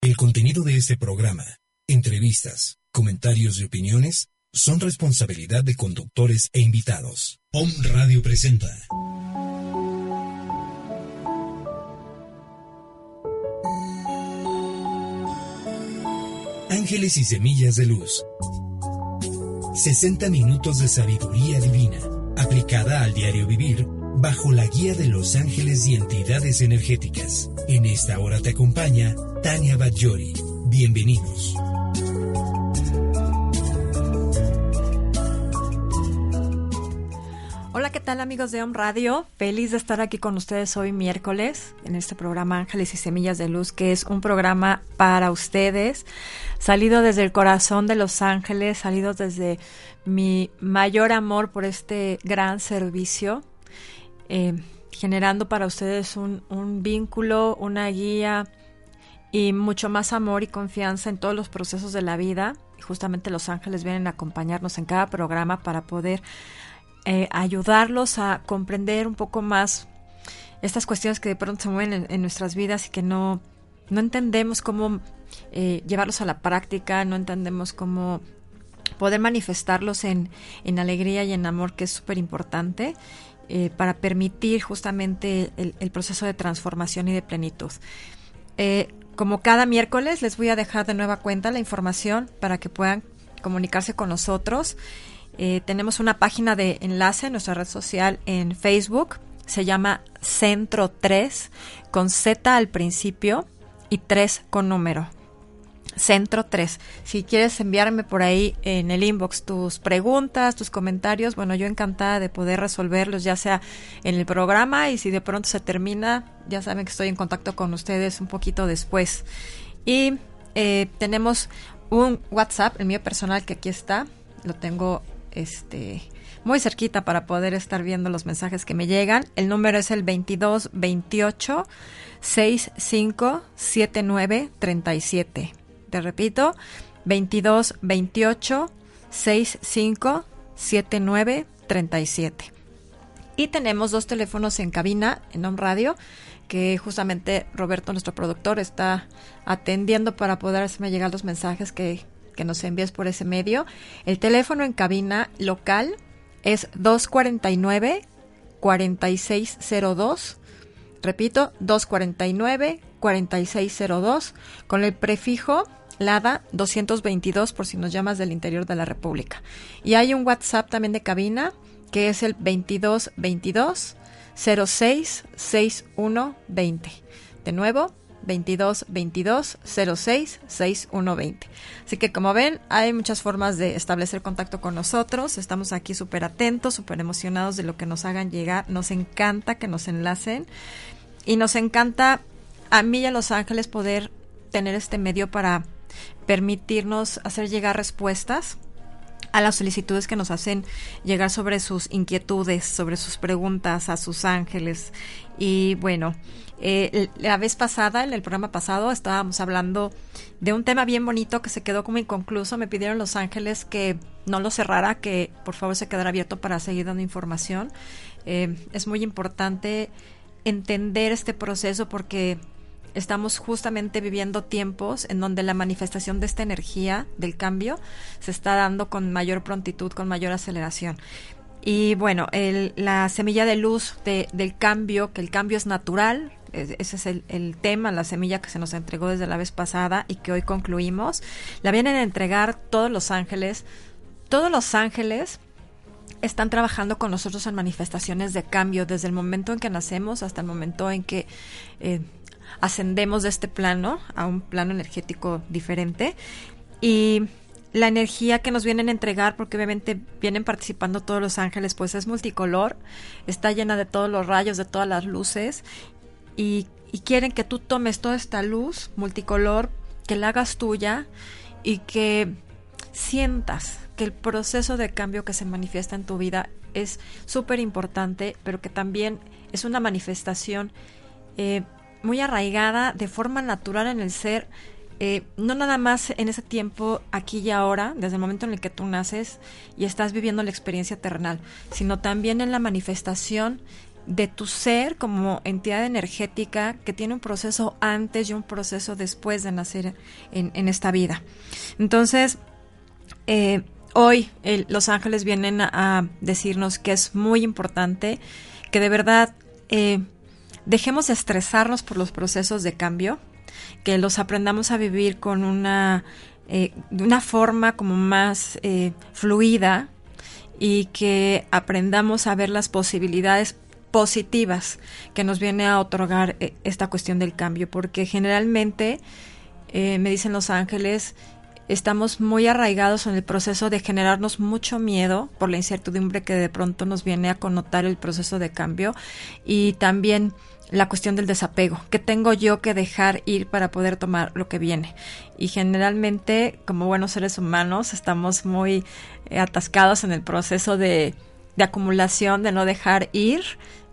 el contenido de este programa, entrevistas, comentarios y opiniones son responsabilidad de conductores e invitados. POM Radio presenta. Ángeles y Semillas de Luz. 60 minutos de sabiduría divina, aplicada al diario vivir bajo la guía de los ángeles y entidades energéticas. En esta hora te acompaña Tania Bajori. Bienvenidos. Hola, ¿qué tal amigos de Om Radio? Feliz de estar aquí con ustedes hoy miércoles en este programa Ángeles y Semillas de Luz, que es un programa para ustedes, salido desde el corazón de los ángeles, salido desde mi mayor amor por este gran servicio eh, generando para ustedes un, vínculo, una guía y mucho más amor y confianza en todos los procesos de la vida. Justamente los ángeles vienen a acompañarnos en cada programa para poder eh, ayudarlos a comprender un poco más estas cuestiones que de pronto se mueven en, nuestras vidas y que no, no entendemos cómo eh, llevarlos a la práctica, no entendemos cómo poder manifestarlos en, en alegría y en amor, que es súper importante. Eh, para permitir justamente el, proceso de transformación y de plenitud. Eh, como cada miércoles les voy a dejar de nueva cuenta la información para que puedan comunicarse con nosotros. Eh, tenemos una página de enlace en nuestra red social en Facebook. Se llama Centro 3 con Z al principio y 3 con número. Centro 3. Si quieres enviarme por ahí en el inbox tus preguntas, tus comentarios, bueno, yo encantada de poder resolverlos, ya sea en el programa y si de pronto se termina, ya saben que estoy en contacto con ustedes un poquito después. Y eh, tenemos un WhatsApp, el mío personal, que aquí está, lo tengo este muy cerquita para poder estar viendo los mensajes que me llegan. El número es el 22 28 65 79 37. Te repito, 22 28 65 79 37. Y tenemos dos teléfonos en cabina en Home Radio que justamente Roberto, nuestro productor, está atendiendo para poder hacerme llegar los mensajes que, que nos envíes por ese medio. El teléfono en cabina local es 249 4602. Repito, 249 4602 con el prefijo Lada 222 por si nos llamas del interior de la República. Y hay un WhatsApp también de cabina que es el 2222 06 6120. De nuevo, 22 22 06 6120. Así que como ven, hay muchas formas de establecer contacto con nosotros. Estamos aquí súper atentos, súper emocionados de lo que nos hagan llegar. Nos encanta que nos enlacen y nos encanta a mí y a Los Ángeles poder tener este medio para permitirnos hacer llegar respuestas a las solicitudes que nos hacen llegar sobre sus inquietudes, sobre sus preguntas a sus ángeles. Y bueno, eh, la vez pasada, en el programa pasado, estábamos hablando de un tema bien bonito que se quedó como inconcluso. Me pidieron los ángeles que no lo cerrara, que por favor se quedara abierto para seguir dando información. Eh, es muy importante entender este proceso porque estamos justamente viviendo tiempos en donde la manifestación de esta energía del cambio se está dando con mayor prontitud, con mayor aceleración. Y bueno, la semilla de luz del cambio, que el cambio es natural, ese es el, tema, la semilla que se nos entregó desde la vez pasada y que hoy concluimos, la vienen a entregar todos los ángeles. Todos los ángeles están trabajando con nosotros en manifestaciones de cambio desde el momento en que nacemos hasta el momento en que eh, ascendemos de este plano a un plano energético diferente. Y la energía que nos vienen a entregar, porque obviamente vienen participando todos los ángeles, pues es multicolor, está llena de todos los rayos, de todas las luces y, quieren que tú tomes toda esta luz multicolor, que la hagas tuya y que sientas que el proceso de cambio que se manifiesta en tu vida es súper importante, pero que también es una manifestación eh, muy arraigada de forma natural en el ser, eh, no nada más en ese tiempo, aquí y ahora, desde el momento en el que tú naces y estás viviendo la experiencia terrenal, sino también en la manifestación de tu ser como entidad energética que tiene un proceso antes y un proceso después de nacer en, esta vida. Entonces, eh, hoy los ángeles vienen a, decirnos que es muy importante que de verdad eh, dejemos de estresarnos por los procesos de cambio, que los aprendamos a vivir con una, eh, una forma como más eh, fluida y que aprendamos a ver las posibilidades positivas que nos viene a otorgar esta cuestión del cambio, porque generalmente, me dicen los ángeles, estamos muy arraigados en el proceso de generarnos mucho miedo por la incertidumbre que de pronto nos viene a connotar el proceso de cambio y también la cuestión del desapego, que tengo yo que dejar ir para poder tomar lo que viene. Y generalmente, como buenos seres humanos, estamos muy eh, atascados en el proceso de, acumulación, de no dejar ir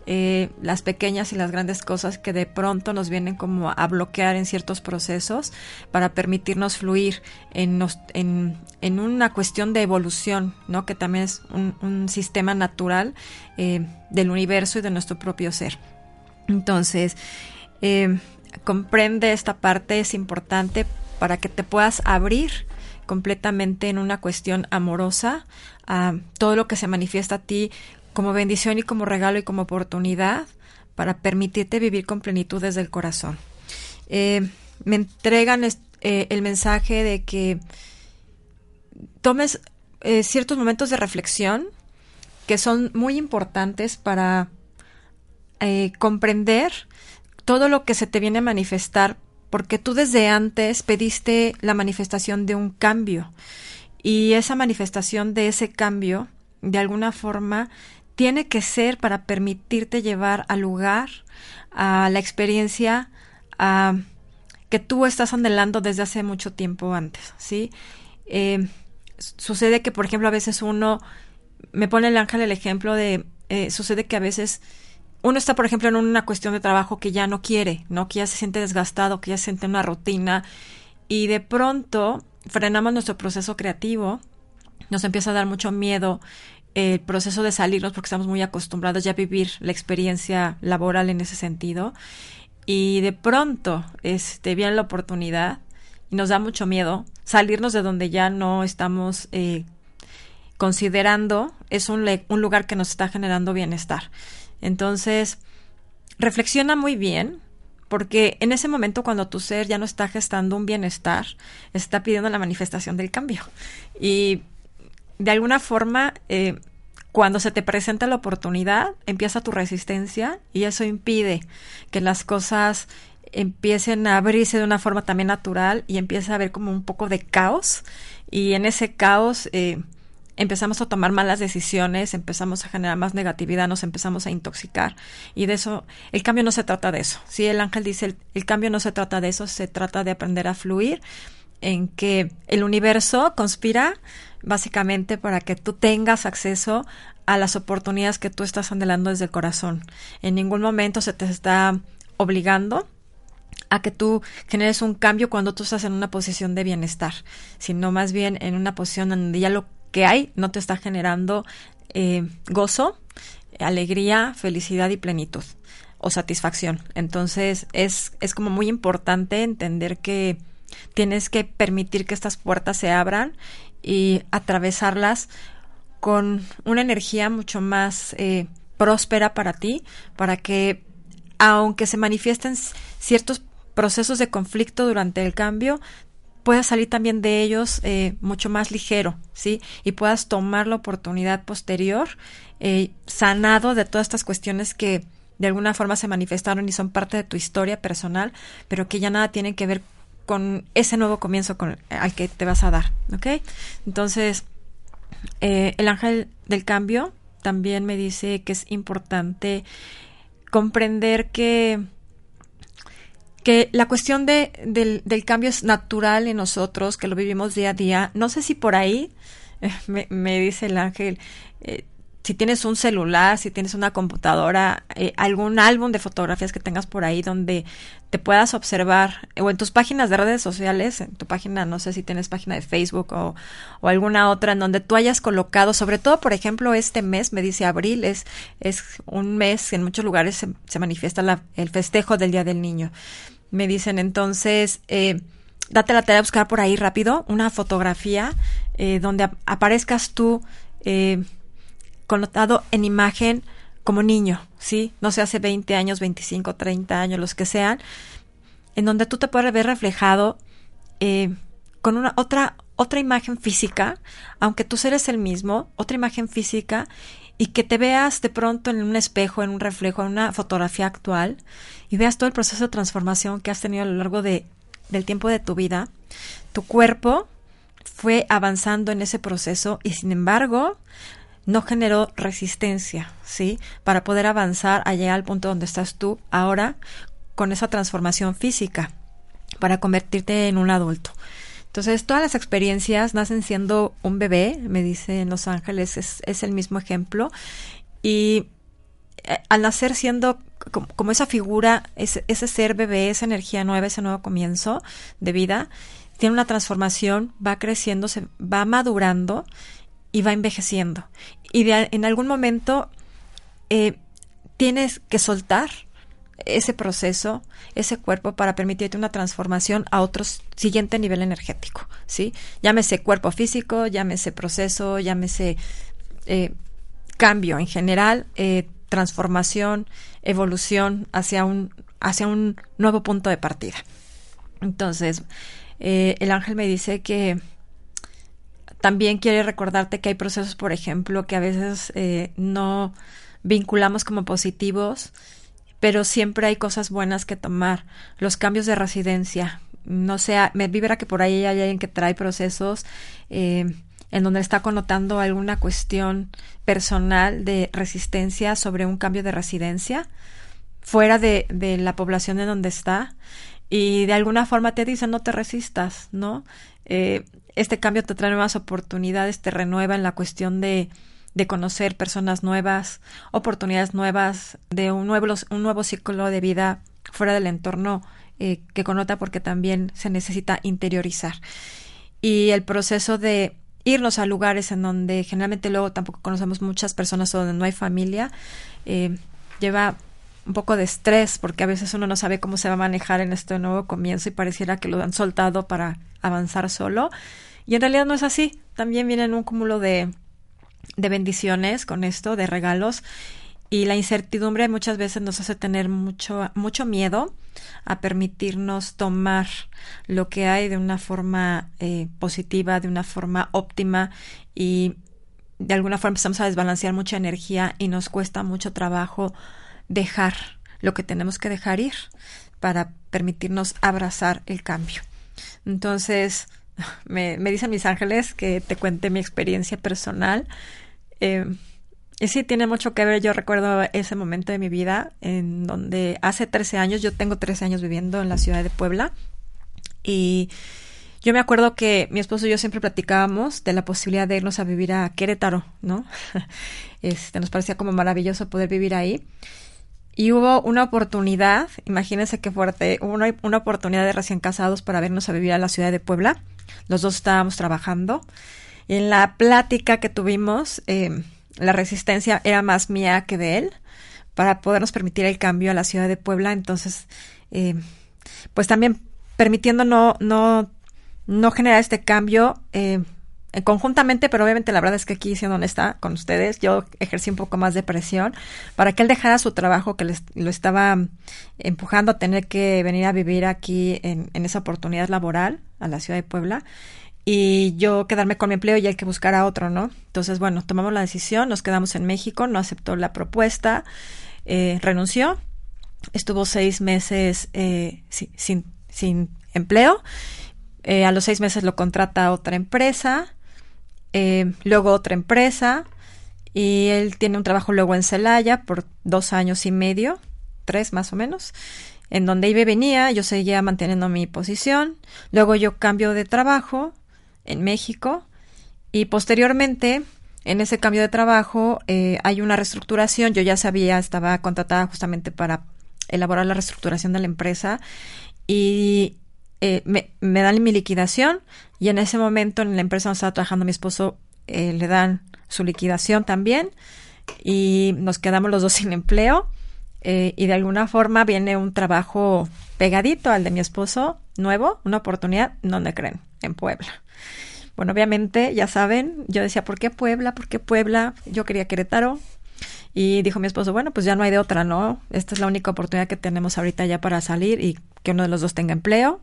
eh, las pequeñas y las grandes cosas que de pronto nos vienen como a bloquear en ciertos procesos para permitirnos fluir en, en, una cuestión de evolución, ¿no? que también es un, sistema natural eh, del universo y de nuestro propio ser. Entonces, eh, comprende esta parte, es importante para que te puedas abrir completamente en una cuestión amorosa a todo lo que se manifiesta a ti como bendición y como regalo y como oportunidad para permitirte vivir con plenitud desde el corazón. Eh, me entregan eh, el mensaje de que tomes ciertos momentos de reflexión que son muy importantes para comprender todo lo que se te viene a manifestar, porque tú desde antes pediste la manifestación de un cambio y esa manifestación de ese cambio, de alguna forma, tiene que ser para permitirte llevar al lugar, a la experiencia que tú estás anhelando desde hace mucho tiempo antes, ¿sí? Eh, sucede que, por ejemplo, a veces uno, me pone el ángel el ejemplo de, eh, sucede que a veces uno está, por ejemplo, en una cuestión de trabajo que ya no quiere, ¿no? Que ya se siente desgastado, que ya se siente en una rutina y de pronto frenamos nuestro proceso creativo, nos empieza a dar mucho miedo el proceso de salirnos porque estamos muy acostumbrados ya a vivir la experiencia laboral en ese sentido y de pronto este viene la oportunidad y nos da mucho miedo salirnos de donde ya no estamos eh, considerando es un lugar que nos está generando bienestar entonces reflexiona muy bien porque en ese momento cuando tu ser ya no está gestando un bienestar, está pidiendo la manifestación del cambio. Y de alguna forma, eh, cuando se te presenta la oportunidad, empieza tu resistencia y eso impide que las cosas empiecen a abrirse de una forma también natural y empieza a haber como un poco de caos y en ese caos eh, empezamos a tomar malas decisiones, empezamos a generar más negatividad, nos empezamos a intoxicar y de eso, el cambio no se trata de eso. Si el ángel dice el cambio no se trata de eso, se trata de aprender a fluir en que el universo conspira básicamente para que tú tengas acceso a las oportunidades que tú estás anhelando desde el corazón. En ningún momento se te está obligando a que tú generes un cambio cuando tú estás en una posición de bienestar, sino más bien en una posición donde ya lo que hay no te está generando eh, gozo, alegría, felicidad y plenitud o satisfacción. Entonces es, es como muy importante entender que Tienes que permitir que estas puertas se abran y atravesarlas con una energía mucho más eh, próspera para ti, para que aunque se manifiesten ciertos procesos de conflicto durante el cambio, puedas salir también de ellos eh, mucho más ligero, ¿sí? Y puedas tomar la oportunidad posterior, eh, sanado de todas estas cuestiones que de alguna forma se manifestaron y son parte de tu historia personal, pero que ya nada tienen que ver con ese nuevo comienzo al que te vas a dar, ¿ok? Entonces, eh, el ángel del cambio también me dice que es importante comprender que que la cuestión de, del, del, cambio es natural en nosotros, que lo vivimos día a día. No sé si por ahí, me, me dice el ángel, eh, si tienes un celular, si tienes una computadora, eh, algún álbum de fotografías que tengas por ahí donde te puedas observar, o en tus páginas de redes sociales, en tu página, no sé si tienes página de Facebook o, o alguna otra, en donde tú hayas colocado, sobre todo, por ejemplo, este mes, me dice abril, es, es un mes, en muchos lugares se, se manifiesta la, el festejo del Día del Niño. Me dicen entonces, eh, date la tarea de buscar por ahí rápido una fotografía eh, donde ap aparezcas tú. Eh, connotado en imagen como niño, ¿sí? No sé, hace 20 años, 25, 30 años, los que sean, en donde tú te puedes ver reflejado eh, con una otra, otra imagen física, aunque tú eres el mismo, otra imagen física, y que te veas de pronto en un espejo, en un reflejo, en una fotografía actual, y veas todo el proceso de transformación que has tenido a lo largo de, del tiempo de tu vida. Tu cuerpo fue avanzando en ese proceso y sin embargo no generó resistencia, ¿sí? Para poder avanzar allá al punto donde estás tú ahora con esa transformación física, para convertirte en un adulto. Entonces, todas las experiencias nacen siendo un bebé, me dice en Los Ángeles, es, es el mismo ejemplo. Y eh, al nacer siendo como, como esa figura, ese, ese, ser bebé, esa energía nueva, ese nuevo comienzo de vida, tiene una transformación, va creciendo, se va madurando y va envejeciendo. Y de, en algún momento eh, tienes que soltar ese proceso, ese cuerpo para permitirte una transformación a otro siguiente nivel energético, ¿sí? Llámese cuerpo físico, llámese proceso, llámese eh, cambio en general, eh, transformación, evolución hacia un, hacia un nuevo punto de partida. Entonces, el ángel me dice que también quiere recordarte que hay procesos, por ejemplo, que a veces eh, no vinculamos como positivos, pero siempre hay cosas buenas que tomar. Los cambios de residencia. No sé, me vibra que por ahí hay alguien que trae procesos eh, en donde está connotando alguna cuestión personal de resistencia sobre un cambio de residencia fuera de, de la población en donde está y de alguna forma te dicen no te resistas, ¿no? Eh, este cambio te trae nuevas oportunidades, te renueva en la cuestión de, de conocer personas nuevas, oportunidades nuevas, de un nuevo, un nuevo ciclo de vida fuera del entorno eh, que connota porque también se necesita interiorizar. Y el proceso de irnos a lugares en donde generalmente luego tampoco conocemos muchas personas o donde no hay familia, eh, lleva un poco de estrés porque a veces uno no sabe cómo se va a manejar en este nuevo comienzo y pareciera que lo han soltado para avanzar solo. Y en realidad no es así. También vienen un cúmulo de, de bendiciones con esto, de regalos. Y la incertidumbre muchas veces nos hace tener mucho, mucho miedo a permitirnos tomar lo que hay de una forma eh, positiva, de una forma óptima y de alguna forma empezamos a desbalancear mucha energía y nos cuesta mucho trabajo dejar lo que tenemos que dejar ir para permitirnos abrazar el cambio. Entonces, me, me dicen mis ángeles que te cuente mi experiencia personal. Eh, y sí, tiene mucho que ver. Yo recuerdo ese momento de mi vida en donde hace 13 años, yo tengo 13 años viviendo en la ciudad de Puebla. Y yo me acuerdo que mi esposo y yo siempre platicábamos de la posibilidad de irnos a vivir a Querétaro, ¿no? Este, nos parecía como maravilloso poder vivir ahí. Y hubo una oportunidad, imagínense qué fuerte, hubo una, una, oportunidad de recién casados para vernos a vivir a la ciudad de Puebla. Los dos estábamos trabajando. Y en la plática que tuvimos, eh, la resistencia era más mía que de él para podernos permitir el cambio a la ciudad de Puebla. Entonces, eh, pues también permitiendo no, no, no generar este cambio, eh, conjuntamente, pero obviamente la verdad es que aquí, siendo honesta con ustedes, yo ejercí un poco más de presión para que él dejara su trabajo que les, lo estaba empujando a tener que venir a vivir aquí en, esa oportunidad laboral a la ciudad de Puebla y yo quedarme con mi empleo y hay que buscar a otro, ¿no? Entonces, bueno, tomamos la decisión, nos quedamos en México, no aceptó la propuesta, eh, renunció, estuvo seis meses eh, sin, sin, empleo. Eh, a los seis meses lo contrata otra empresa eh, luego otra empresa y él tiene un trabajo luego en Celaya por dos años y medio, tres más o menos. en donde iba venía, yo seguía manteniendo mi posición. Luego yo cambio de trabajo en México y posteriormente en ese cambio de trabajo eh, hay una reestructuración. Yo ya sabía, estaba contratada justamente para elaborar la reestructuración de la empresa y eh, me, dan mi liquidación y en ese momento en la empresa donde estaba trabajando mi esposo eh, le dan su liquidación también y nos quedamos los dos sin empleo eh, y de alguna forma viene un trabajo pegadito al de mi esposo nuevo, una oportunidad, ¿dónde creen? En Puebla. Bueno, obviamente, ya saben, yo decía, ¿por qué Puebla? ¿Por qué Puebla? Yo quería Querétaro. Y dijo mi esposo, bueno, pues ya no hay de otra, ¿no? Esta es la única oportunidad que tenemos ahorita ya para salir y que uno de los dos tenga empleo.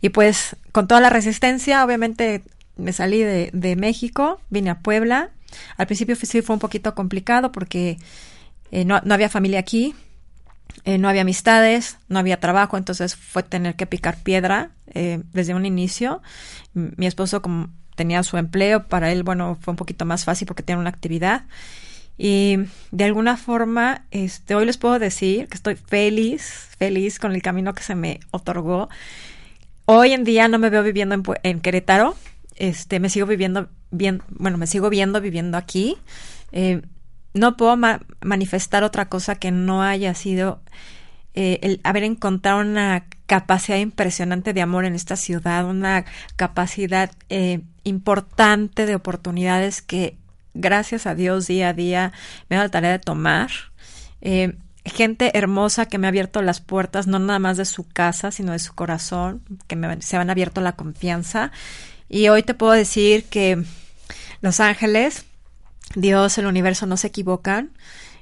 Y pues con toda la resistencia, obviamente me salí de, de México, vine a Puebla. Al principio sí fue un poquito complicado porque eh, no, no, había familia aquí, eh, no había amistades, no había trabajo, entonces fue tener que picar piedra eh, desde un inicio. Mi esposo como tenía su empleo, para él, bueno, fue un poquito más fácil porque tiene una actividad. Y de alguna forma, este, hoy les puedo decir que estoy feliz, feliz con el camino que se me otorgó. Hoy en día no me veo viviendo en, en Querétaro, este, me sigo viviendo bien, bueno, me sigo viendo viviendo aquí. Eh, no puedo manifestar otra cosa que no haya sido eh, el haber encontrado una capacidad impresionante de amor en esta ciudad, una capacidad eh, importante de oportunidades que gracias a Dios día a día me da la tarea de tomar. Eh, gente hermosa que me ha abierto las puertas, no nada más de su casa, sino de su corazón, que me, se han abierto la confianza. Y hoy te puedo decir que Los Ángeles Dios, el universo no se equivocan.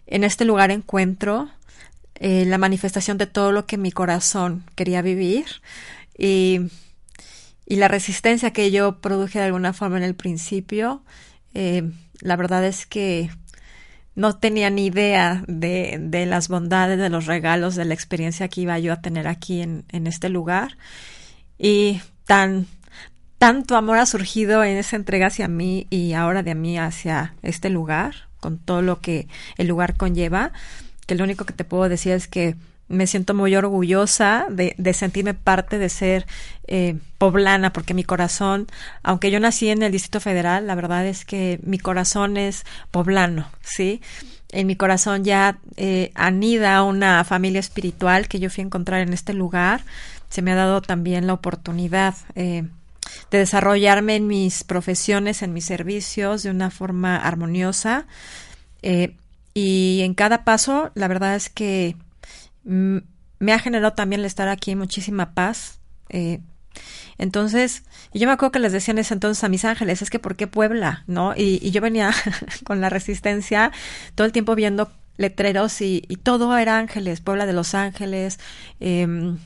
En este lugar encuentro eh, la manifestación de todo lo que mi corazón quería vivir y, y, la resistencia que yo produje de alguna forma en el principio. Eh, la verdad es que no tenía ni idea de, de, las bondades, de los regalos, de la experiencia que iba yo a tener aquí en, en este lugar. Y tan tanto amor ha surgido en esa entrega hacia mí y ahora de mí hacia este lugar, con todo lo que el lugar conlleva, que lo único que te puedo decir es que me siento muy orgullosa de, sentirme parte de ser eh, poblana, porque mi corazón, aunque yo nací en el Distrito Federal, la verdad es que mi corazón es poblano, ¿sí? En mi corazón ya eh, anida una familia espiritual que yo fui a encontrar en este lugar. Se me ha dado también la oportunidad eh, de desarrollarme en mis profesiones, en mis servicios de una forma armoniosa. Y en cada paso, la verdad es que me ha generado también el estar aquí muchísima paz. Eh, entonces, y yo me acuerdo que les decían eso entonces a mis ángeles, es que ¿por qué Puebla? ¿No? Y, yo venía con la resistencia todo el tiempo viendo letreros y, todo era ángeles, Puebla de los Ángeles, eh,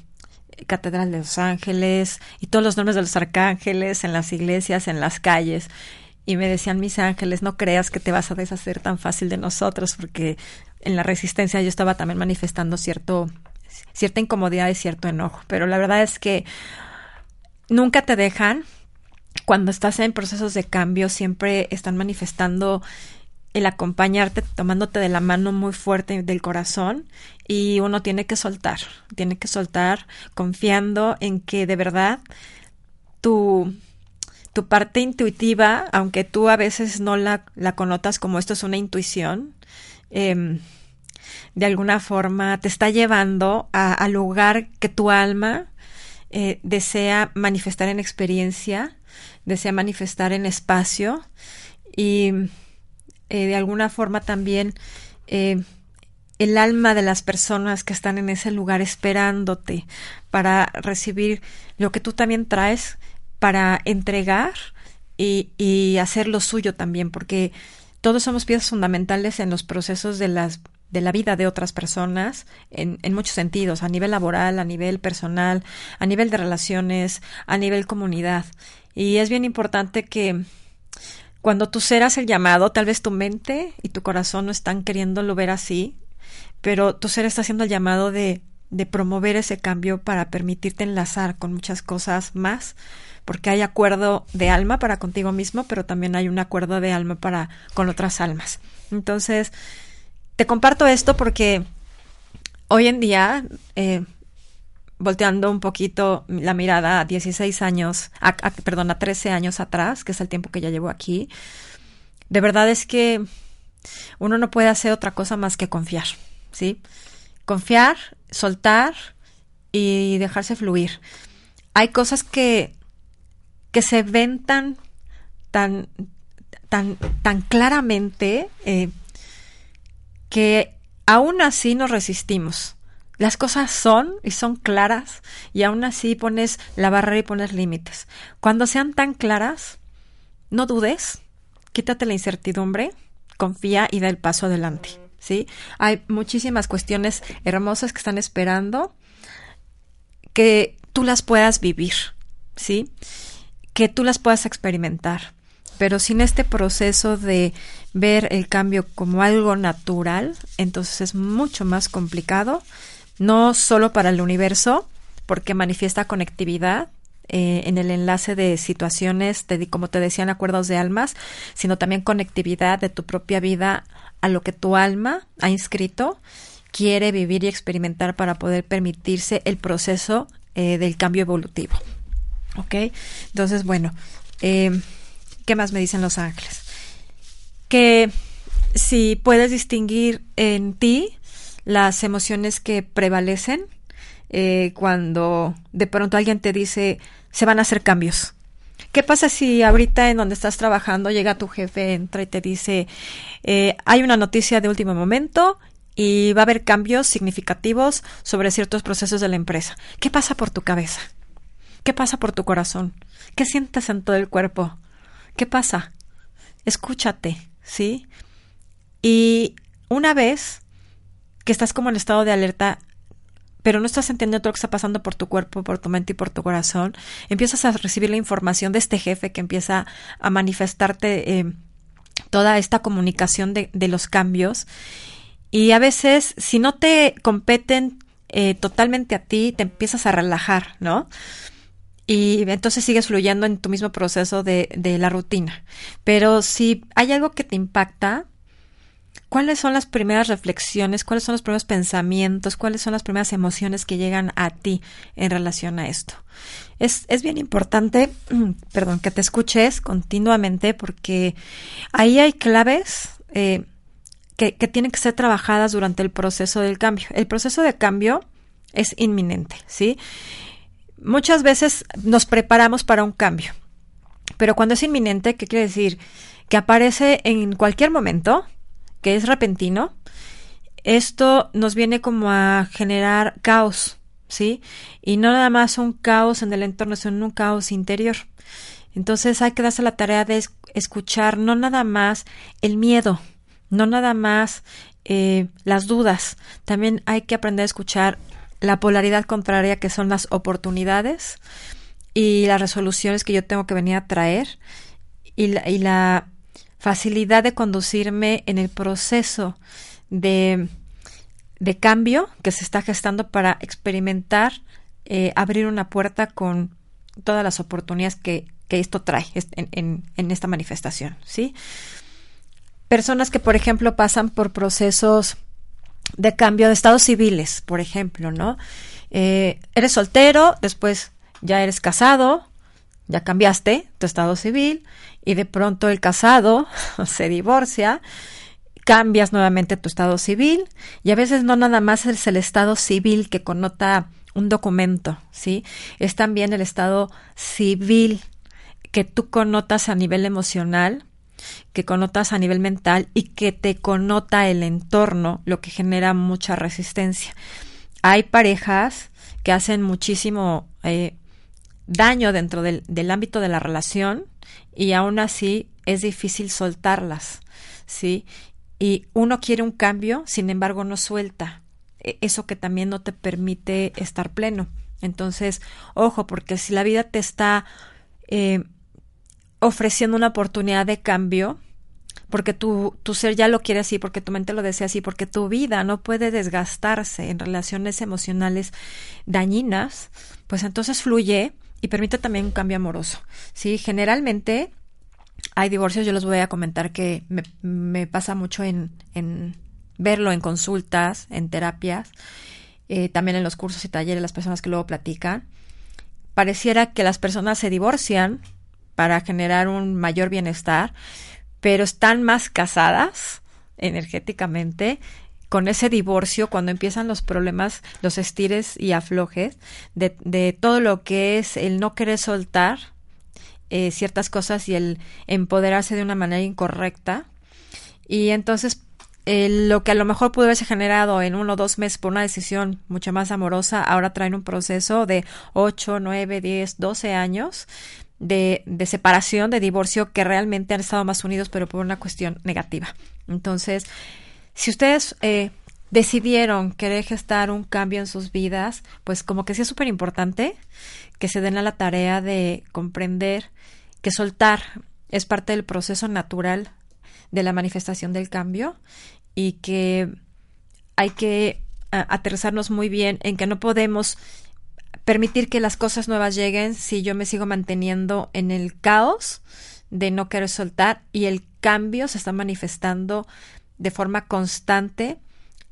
Catedral de Los Ángeles y todos los nombres de los arcángeles en las iglesias, en las calles. Y me decían mis ángeles, no creas que te vas a deshacer tan fácil de nosotros, porque en la resistencia yo estaba también manifestando cierto, cierta incomodidad y cierto enojo. Pero la verdad es que nunca te dejan. Cuando estás en procesos de cambio, siempre están manifestando el acompañarte, tomándote de la mano muy fuerte del corazón y uno tiene que soltar, tiene que soltar confiando en que de verdad tu, tu parte intuitiva, aunque tú a veces no la, la connotas como esto es una intuición, eh, de alguna forma te está llevando al lugar que tu alma eh, desea manifestar en experiencia, desea manifestar en espacio y eh, de alguna forma también eh, el alma de las personas que están en ese lugar esperándote para recibir lo que tú también traes para entregar y, y hacer lo suyo también, porque todos somos piezas fundamentales en los procesos de las de la vida de otras personas en, en, muchos sentidos, a nivel laboral, a nivel personal, a nivel de relaciones, a nivel comunidad. Y es bien importante que cuando tú serás el llamado, tal vez tu mente y tu corazón no están queriéndolo ver así, pero tu ser está haciendo el llamado de, de promover ese cambio para permitirte enlazar con muchas cosas más, porque hay acuerdo de alma para contigo mismo, pero también hay un acuerdo de alma para con otras almas. Entonces, te comparto esto porque hoy en día eh, volteando un poquito la mirada a 16 años, a, perdón, a 13 años atrás, que es el tiempo que ya llevo aquí, de verdad es que uno no puede hacer otra cosa más que confiar, ¿sí? Confiar, soltar y dejarse fluir. Hay cosas que, que se ven tan, tan, tan, tan claramente eh, que aún así nos resistimos. Las cosas son y son claras y aún así pones la barrera y pones límites. Cuando sean tan claras, no dudes, quítate la incertidumbre, confía y da el paso adelante. ¿Sí? Hay muchísimas cuestiones hermosas que están esperando que tú las puedas vivir, ¿sí? Que tú las puedas experimentar. Pero sin este proceso de ver el cambio como algo natural, entonces es mucho más complicado no solo para el universo, porque manifiesta conectividad eh, en el enlace de situaciones, de, como te decían, acuerdos de almas, sino también conectividad de tu propia vida a lo que tu alma ha inscrito, quiere vivir y experimentar para poder permitirse el proceso eh, del cambio evolutivo. ¿Ok? Entonces, bueno, eh, ¿qué más me dicen los ángeles? Que si puedes distinguir en ti las emociones que prevalecen eh, cuando de pronto alguien te dice se van a hacer cambios. ¿Qué pasa si ahorita en donde estás trabajando llega tu jefe, entra y te dice eh, hay una noticia de último momento y va a haber cambios significativos sobre ciertos procesos de la empresa? ¿Qué pasa por tu cabeza? ¿Qué pasa por tu corazón? ¿Qué sientes en todo el cuerpo? ¿Qué pasa? Escúchate, ¿sí? Y una vez que estás como en estado de alerta, pero no estás entendiendo todo lo que está pasando por tu cuerpo, por tu mente y por tu corazón, empiezas a recibir la información de este jefe que empieza a manifestarte eh, toda esta comunicación de, los cambios. Y a veces, si no te competen eh, totalmente a ti, te empiezas a relajar, ¿no? y entonces sigues fluyendo en tu mismo proceso de, de, la rutina. Pero si hay algo que te impacta, ¿Cuáles son las primeras reflexiones? ¿Cuáles son los primeros pensamientos? ¿Cuáles son las primeras emociones que llegan a ti en relación a esto? Es, es bien importante, perdón, que te escuches continuamente porque ahí hay claves eh, que, que tienen que ser trabajadas durante el proceso del cambio. El proceso de cambio es inminente, ¿sí? Muchas veces nos preparamos para un cambio, pero cuando es inminente, ¿qué quiere decir? Que aparece en cualquier momento, que es repentino, esto nos viene como a generar caos, ¿sí? Y no nada más un caos en el entorno, sino un caos interior. Entonces hay que darse la tarea de escuchar no nada más el miedo, no nada más eh, las dudas, también hay que aprender a escuchar la polaridad contraria que son las oportunidades y las resoluciones que yo tengo que venir a traer y y la facilidad de conducirme en el proceso de, de cambio que se está gestando para experimentar, eh, abrir una puerta con todas las oportunidades que, que esto trae en, en, esta manifestación, ¿sí? Personas que, por ejemplo, pasan por procesos de cambio de estados civiles, por ejemplo, ¿no? Eh, eres soltero, después ya eres casado, ya cambiaste tu estado civil y de pronto el casado se divorcia, cambias nuevamente tu estado civil y a veces no nada más es el estado civil que connota un documento, ¿sí? Es también el estado civil que tú connotas a nivel emocional, que connotas a nivel mental y que te connota el entorno, lo que genera mucha resistencia. Hay parejas que hacen muchísimo eh, daño dentro del, del ámbito de la relación y aún así es difícil soltarlas, ¿sí? Y uno quiere un cambio, sin embargo no suelta e, eso que también no te permite estar pleno. Entonces, ojo, porque si la vida te está eh, ofreciendo una oportunidad de cambio, porque tu, tu ser ya lo quiere así, porque tu mente lo desea así, porque tu vida no puede desgastarse en relaciones emocionales dañinas, pues entonces fluye y permite también un cambio amoroso. Sí, generalmente hay divorcios, yo les voy a comentar que me, pasa mucho en, en verlo en consultas, en terapias, eh, también en los cursos y talleres, las personas que luego platican, pareciera que las personas se divorcian para generar un mayor bienestar, pero están más casadas energéticamente con ese divorcio cuando empiezan los problemas, los estires y aflojes de, de todo lo que es el no querer soltar eh, ciertas cosas y el empoderarse de una manera incorrecta. Y entonces lo que a lo mejor pudo haberse generado en uno o dos meses por una decisión mucho más amorosa, ahora traen un proceso de 8, 9, 10, 12 años de, de, separación, de divorcio, que realmente han estado más unidos, pero por una cuestión negativa. Entonces, si ustedes eh, decidieron querer gestar un cambio en sus vidas, pues como que sí es súper importante que se den a la tarea de comprender que soltar es parte del proceso natural de la manifestación del cambio y que hay que aterrizarnos muy bien en que no podemos permitir que las cosas nuevas lleguen si yo me sigo manteniendo en el caos de no querer soltar y el cambio se está manifestando de forma constante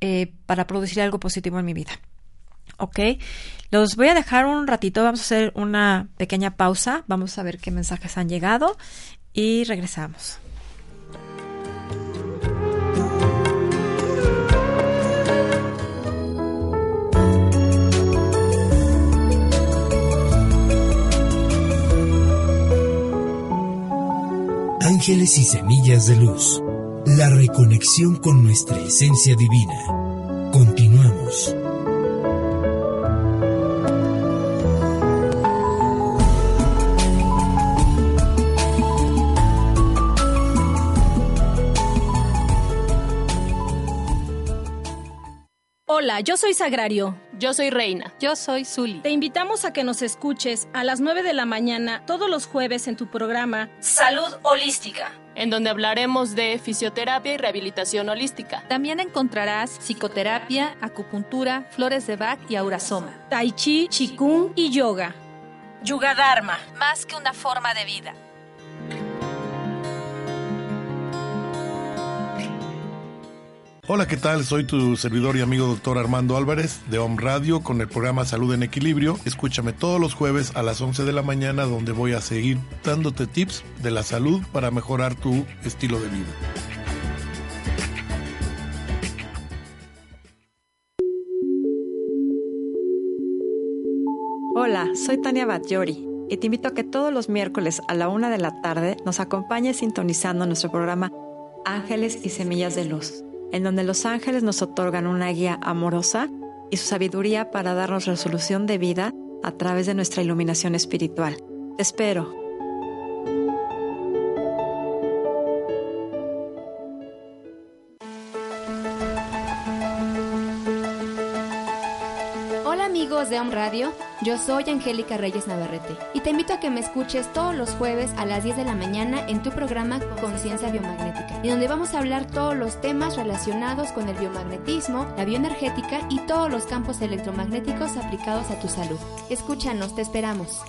eh, para producir algo positivo en mi vida. ¿Ok? Los voy a dejar un ratito, vamos a hacer una pequeña pausa, vamos a ver qué mensajes han llegado y regresamos. Ángeles y semillas de luz. La reconexión con nuestra esencia divina. Continuamos. Hola, yo soy Sagrario. Yo soy Reina. Yo soy Zuli. Te invitamos a que nos escuches a las 9 de la mañana todos los jueves en tu programa Salud Holística. En donde hablaremos de fisioterapia y rehabilitación holística. También encontrarás psicoterapia, acupuntura, flores de Bach y aurasoma. Tai chi, chikung y yoga. Yuga Dharma. Más que una forma de vida. Hola, ¿qué tal? Soy tu servidor y amigo doctor Armando Álvarez de Home Radio con el programa Salud en Equilibrio. Escúchame todos los jueves a las 11 de la mañana donde voy a seguir dándote tips de la salud para mejorar tu estilo de vida. Hola, soy Tania Batllori y te invito a que todos los miércoles a la una de la tarde nos acompañes sintonizando nuestro programa Ángeles y Semillas de Luz en donde los ángeles nos otorgan una guía amorosa y su sabiduría para darnos resolución de vida a través de nuestra iluminación espiritual. Espero. Amigos de Home Radio, yo soy Angélica Reyes Navarrete y te invito a que me escuches todos los jueves a las 10 de la mañana en tu programa Conciencia Biomagnética, y donde vamos a hablar todos los temas relacionados con el biomagnetismo, la bioenergética y todos los campos electromagnéticos aplicados a tu salud. Escúchanos, te esperamos.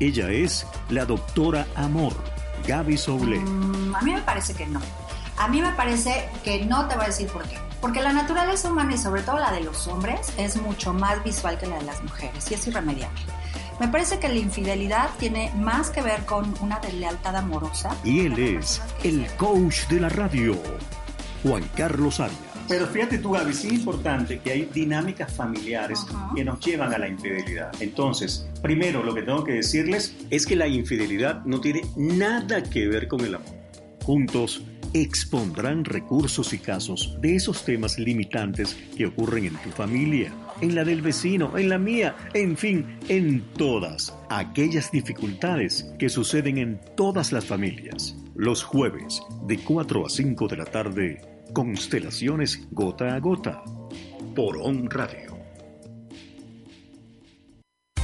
Ella es la doctora Amor, Gaby Soule. a mí me parece que no. A mí me parece que no te voy a decir por qué. Porque la naturaleza humana y sobre todo la de los hombres es mucho más visual que la de las mujeres y es irremediable. Me parece que la infidelidad tiene más que ver con una deslealtad amorosa. Y él es el coach de la radio, Juan Carlos Arias. Pero fíjate tú, Gaby, sí es importante que hay dinámicas familiares que nos llevan a la infidelidad. Entonces, primero lo que tengo que decirles es que la infidelidad no tiene nada que ver con el amor. Juntos expondrán recursos y casos de esos temas limitantes que ocurren en tu familia, en la del vecino, en la mía, en fin, en todas aquellas dificultades que suceden en todas las familias. Los jueves de 4 a 5 de la tarde, constelaciones gota a gota, por On Radio.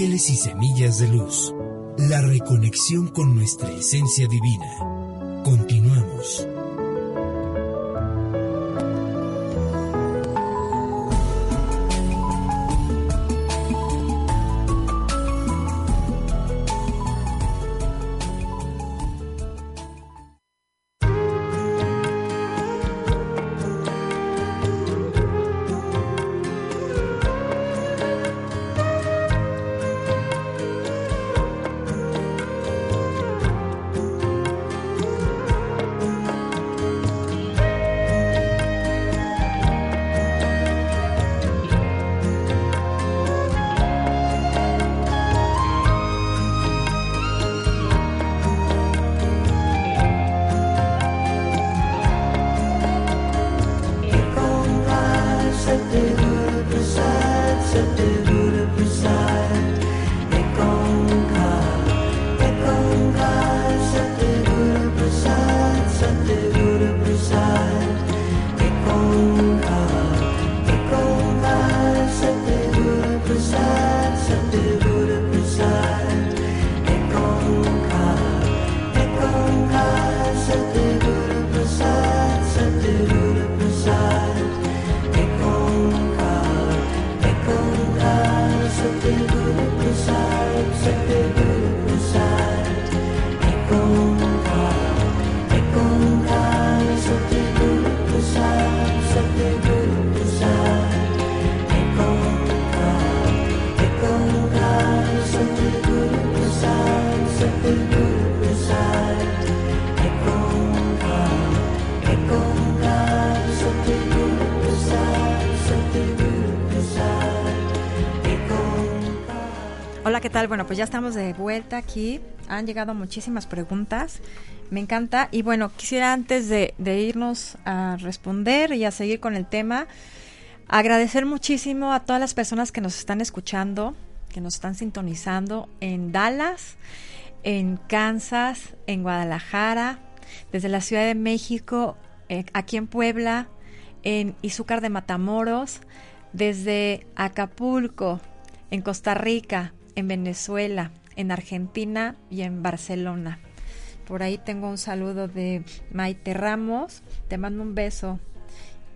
Ángeles y Semillas de Luz. La reconexión con nuestra esencia divina. Continuamos. ¿Qué tal? Bueno, pues ya estamos de vuelta aquí. Han llegado muchísimas preguntas. Me encanta. Y bueno, quisiera antes de, irnos a responder y a seguir con el tema, agradecer muchísimo a todas las personas que nos están escuchando, que nos están sintonizando en Dallas, en Kansas, en Guadalajara, desde la Ciudad de México, eh, aquí en Puebla, en Izúcar de Matamoros, desde Acapulco, en Costa Rica, en Venezuela, en Argentina y en Barcelona. Por ahí tengo un saludo de Maite Ramos. Te mando un beso.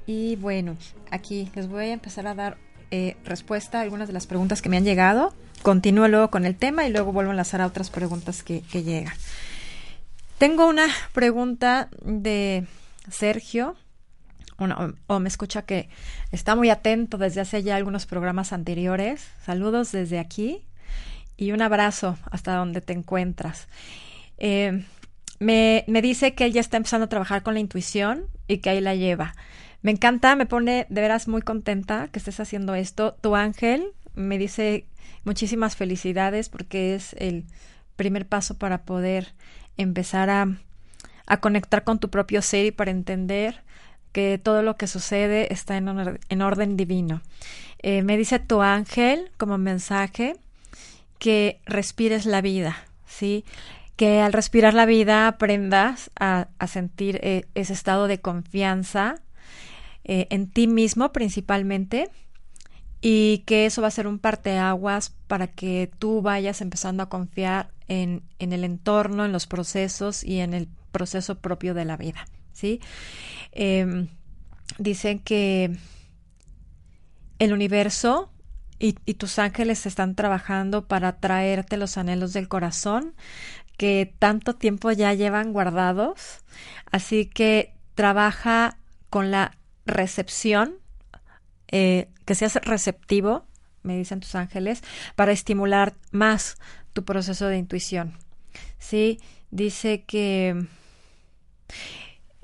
Y bueno, aquí les voy a empezar a dar eh, respuesta a algunas de las preguntas que me han llegado. Continúo luego con el tema y luego vuelvo a enlazar a otras preguntas que, que llegan. Tengo una pregunta de Sergio, o me escucha que está muy atento desde hace ya algunos programas anteriores. Saludos desde aquí y un abrazo hasta donde te encuentras. Eh, me, me, dice que él ya está empezando a trabajar con la intuición y que ahí la lleva. Me encanta, me pone de veras muy contenta que estés haciendo esto. Tu ángel me dice muchísimas felicidades porque es el primer paso para poder empezar a, a conectar con tu propio ser y para entender que todo lo que sucede está en, en orden divino. Eh, me dice tu ángel como mensaje que respires la vida, ¿sí? Que al respirar la vida aprendas a, sentir eh, ese estado de confianza eh, en ti mismo principalmente y que eso va a ser un parteaguas para que tú vayas empezando a confiar en, en, el entorno, en los procesos y en el proceso propio de la vida, ¿sí? Em, dicen que el universo y, tus ángeles están trabajando para traerte los anhelos del corazón que tanto tiempo ya llevan guardados. Así que trabaja con la recepción, eh, que seas receptivo, me dicen tus ángeles, para estimular más tu proceso de intuición. Sí, dice que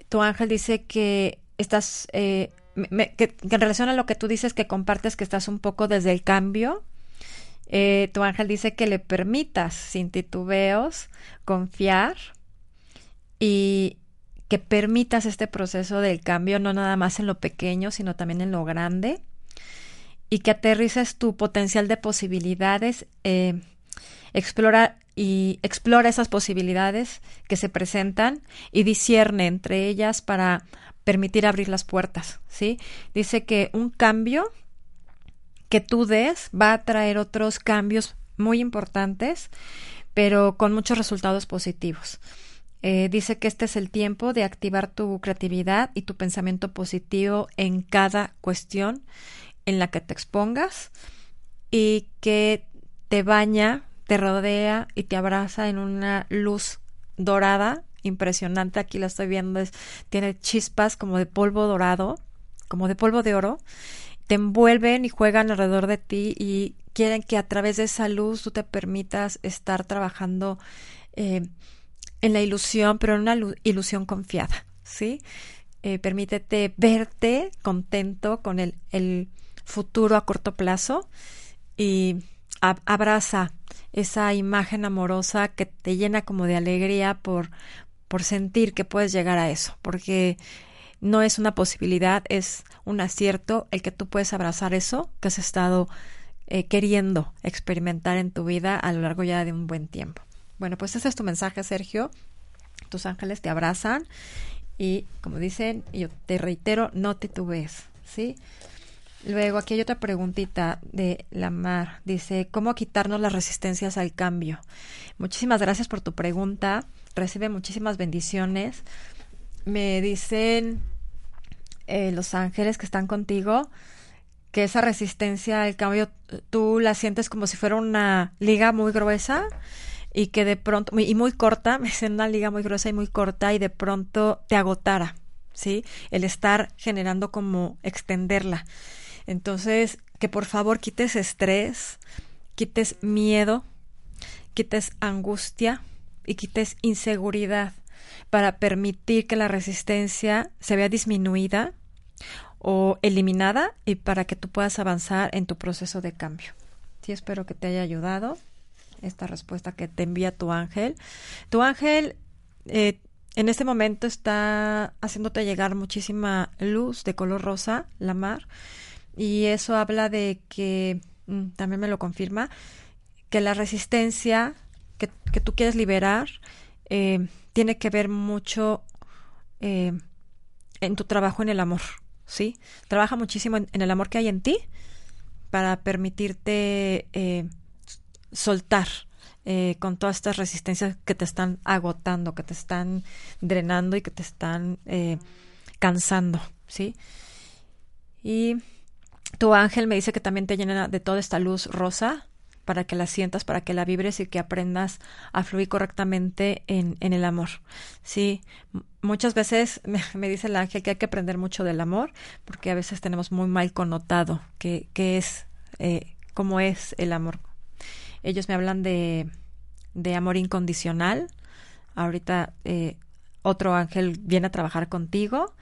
tu ángel dice que estás eh, que, en relación a lo que tú dices que compartes que estás un poco desde el cambio, eh, tu ángel dice que le permitas sin titubeos confiar y que permitas este proceso del cambio no nada más en lo pequeño, sino también en lo grande y que aterrices tu potencial de posibilidades, eh, explora y explora esas posibilidades que se presentan y discierne entre ellas para permitir abrir las puertas, ¿sí? Dice que un cambio que tú des va a traer otros cambios muy importantes, pero con muchos resultados positivos. Eh, dice que este es el tiempo de activar tu creatividad y tu pensamiento positivo en cada cuestión en la que te expongas y que te baña, te rodea y te abraza en una luz dorada impresionante. Aquí la estoy viendo, es, tiene chispas como de polvo dorado, como de polvo de oro. Te envuelven y juegan alrededor de ti y quieren que a través de esa luz tú te permitas estar trabajando eh, en la ilusión, pero en una ilusión confiada, ¿sí? Eh, permítete verte contento con el, el, futuro a corto plazo y abraza esa imagen amorosa que te llena como de alegría por, por sentir que puedes llegar a eso, porque no es una posibilidad, es un acierto el que tú puedes abrazar eso que has estado eh, queriendo experimentar en tu vida a lo largo ya de un buen tiempo. Bueno, pues ese es tu mensaje, Sergio. Tus ángeles te abrazan y, como dicen, yo te reitero, no te titubees, ¿sí? Luego, aquí hay otra preguntita de la Mar. Dice, ¿cómo quitarnos las resistencias al cambio? Muchísimas gracias por tu pregunta. Recibe muchísimas bendiciones. Me dicen eh, los ángeles que están contigo que esa resistencia al cambio tú la sientes como si fuera una liga muy gruesa y que de pronto, y muy corta, me dicen una liga muy gruesa y muy corta y de pronto te agotara, ¿sí? El estar generando como extenderla. Entonces, que por favor quites estrés, quites miedo, quites angustia y quites inseguridad para permitir que la resistencia se vea disminuida o eliminada y para que tú puedas avanzar en tu proceso de cambio. Sí, espero que te haya ayudado esta respuesta que te envía tu ángel. Tu ángel eh, en este momento está haciéndote llegar muchísima luz de color rosa, la mar, y eso habla de que, mm, también me lo confirma, que la resistencia que, tú quieres liberar eh, tiene que ver mucho eh, en tu trabajo en el amor. ¿sí? Trabaja muchísimo en, el amor que hay en ti para permitirte eh, soltar con todas estas resistencias que te están agotando, que te están drenando y que te están cansando, ¿sí? Y tu ángel me dice que también te llena de toda esta luz rosa para que la sientas, para que la vibres y que aprendas a fluir correctamente en, en el amor. Sí, muchas veces me, dice el ángel que hay que aprender mucho del amor, porque a veces tenemos muy mal connotado qué, es, eh, cómo es el amor. Ellos me hablan de, de amor incondicional. Ahorita eh, otro ángel viene a trabajar contigo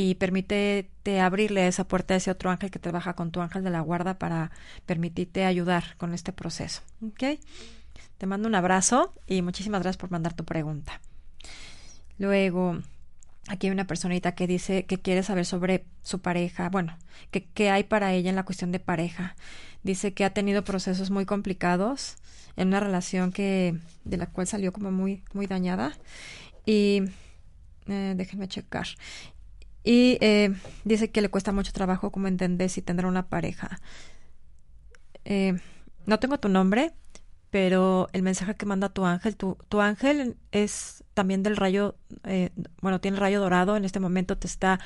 y permítete abrirle esa puerta a ese otro ángel que trabaja con tu ángel de la guarda para permitirte ayudar con este proceso. ¿Ok? Te mando un abrazo y muchísimas gracias por mandar tu pregunta. Luego, aquí hay una personita que dice que quiere saber sobre su pareja, bueno, que qué hay para ella en la cuestión de pareja. Dice que ha tenido procesos muy complicados en una relación que de la cual salió como muy muy dañada y eh, déjenme checar y eh, dice que le cuesta mucho trabajo como entender si tendrá una pareja. Eh, no tengo tu nombre, pero el mensaje que manda tu ángel, tu, tu ángel es también del rayo, eh, bueno, tiene el rayo dorado, en este momento te está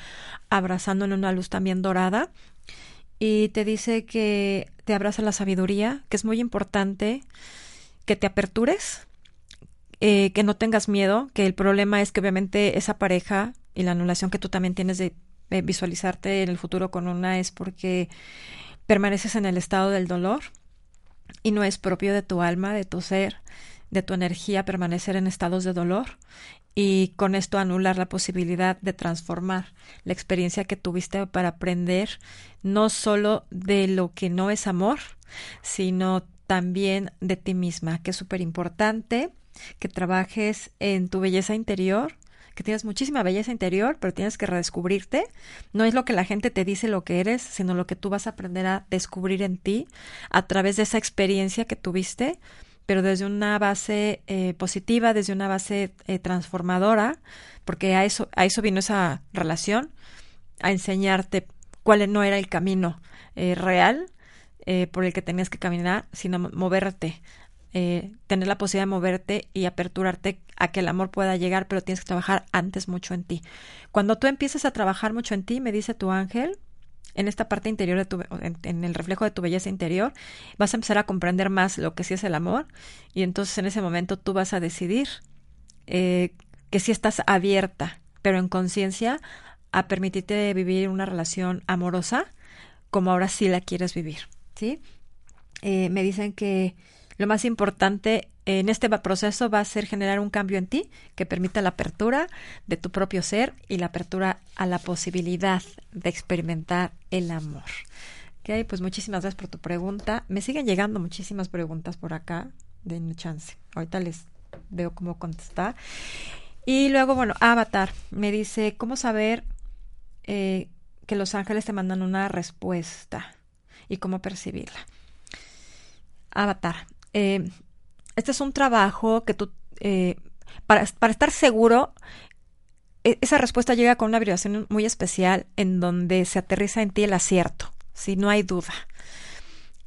abrazando en una luz también dorada y te dice que te abraza la sabiduría, que es muy importante que te apertures, que no tengas miedo, que el problema es que obviamente esa pareja y la anulación que tú también tienes de, visualizarte en el futuro con una es porque permaneces en el estado del dolor y no es propio de tu alma, de tu ser, de tu energía permanecer en estados de dolor y con esto anular la posibilidad de transformar la experiencia que tuviste para aprender no solo de lo que no es amor, sino también de ti misma, que es súper importante que trabajes en tu belleza interior, que tienes muchísima belleza interior, pero tienes que redescubrirte. No es lo que la gente te dice lo que eres, sino lo que tú vas a aprender a descubrir en ti a través de esa experiencia que tuviste, pero desde una base eh, positiva, desde una base eh, transformadora, porque a eso, a eso vino esa relación, a enseñarte cuál no era el camino eh, real eh, por el que tenías que caminar, sino moverte. Eh, tener la posibilidad de moverte y aperturarte a que el amor pueda llegar, pero tienes que trabajar antes mucho en ti. Cuando tú empiezas a trabajar mucho en ti, me dice tu ángel, en esta parte interior de tu, en, el reflejo de tu belleza interior, vas a empezar a comprender más lo que sí es el amor y entonces en ese momento tú vas a decidir eh, que sí estás abierta, pero en conciencia a permitirte vivir una relación amorosa como ahora sí la quieres vivir, ¿sí? Eh, me dicen que lo más importante en este proceso va a ser generar un cambio en ti que permita la apertura de tu propio ser y la apertura a la posibilidad de experimentar el amor. Ok, pues muchísimas gracias por tu pregunta. Me siguen llegando muchísimas preguntas por acá. Denme chance. Ahorita les veo cómo contestar. Y luego, bueno, Avatar me dice, ¿cómo saber eh, que los ángeles te mandan una respuesta y cómo percibirla? Avatar, eh, este es un trabajo que tú, eh, para, para, estar seguro, e, esa respuesta llega con una vibración muy especial en donde se aterriza en ti el acierto, si no hay duda.